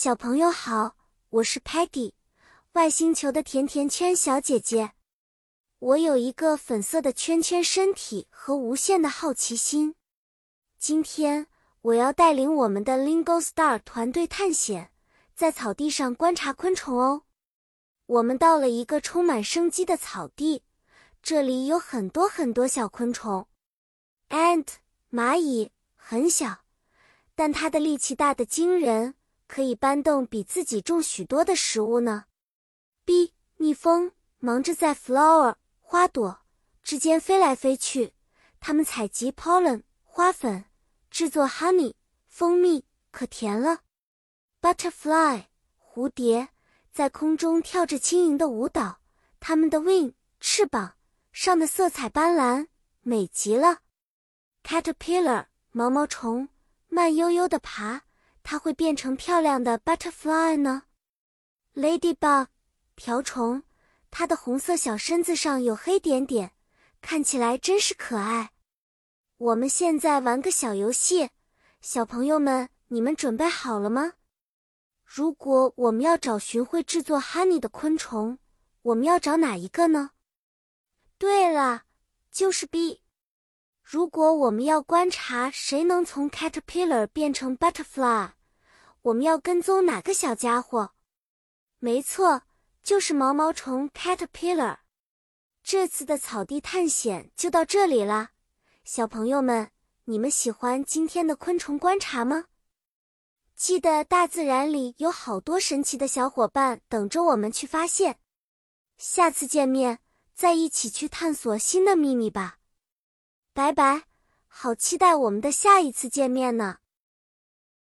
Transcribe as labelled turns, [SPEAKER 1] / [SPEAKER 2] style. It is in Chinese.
[SPEAKER 1] 小朋友好，我是 Patty，外星球的甜甜圈小姐姐。我有一个粉色的圈圈身体和无限的好奇心。今天我要带领我们的 Lingo Star 团队探险，在草地上观察昆虫哦。我们到了一个充满生机的草地，这里有很多很多小昆虫。Ant 蚂蚁很小，但它的力气大得惊人，可以搬动比自己重许多的食物呢。B 蜜蜂忙着在 flower 花朵之间飞来飞去，它们采集 pollen 花粉，制作 honey 蜂蜜，可甜了。Butterfly 蝴蝶在空中跳着轻盈的舞蹈，它们的 wing 翅膀上的色彩斑斓，美极了。Caterpillar 毛毛虫慢悠悠地爬，它会变成漂亮的 butterfly 呢。Ladybug 瓢虫，它的红色小身子上有黑点点，看起来真是可爱。我们现在玩个小游戏，小朋友们，你们准备好了吗？如果我们要找寻会制作 honey 的昆虫，我们要找哪一个呢？对了，就是 B。如果我们要观察谁能从 caterpillar 变成 butterfly，我们要跟踪哪个小家伙？没错，就是毛毛虫 caterpillar。这次的草地探险就到这里了，小朋友们，你们喜欢今天的昆虫观察吗？记得大自然里有好多神奇的小伙伴等着我们去发现。下次见面，再一起去探索新的秘密吧。拜拜，好期待我们的下一次见面呢。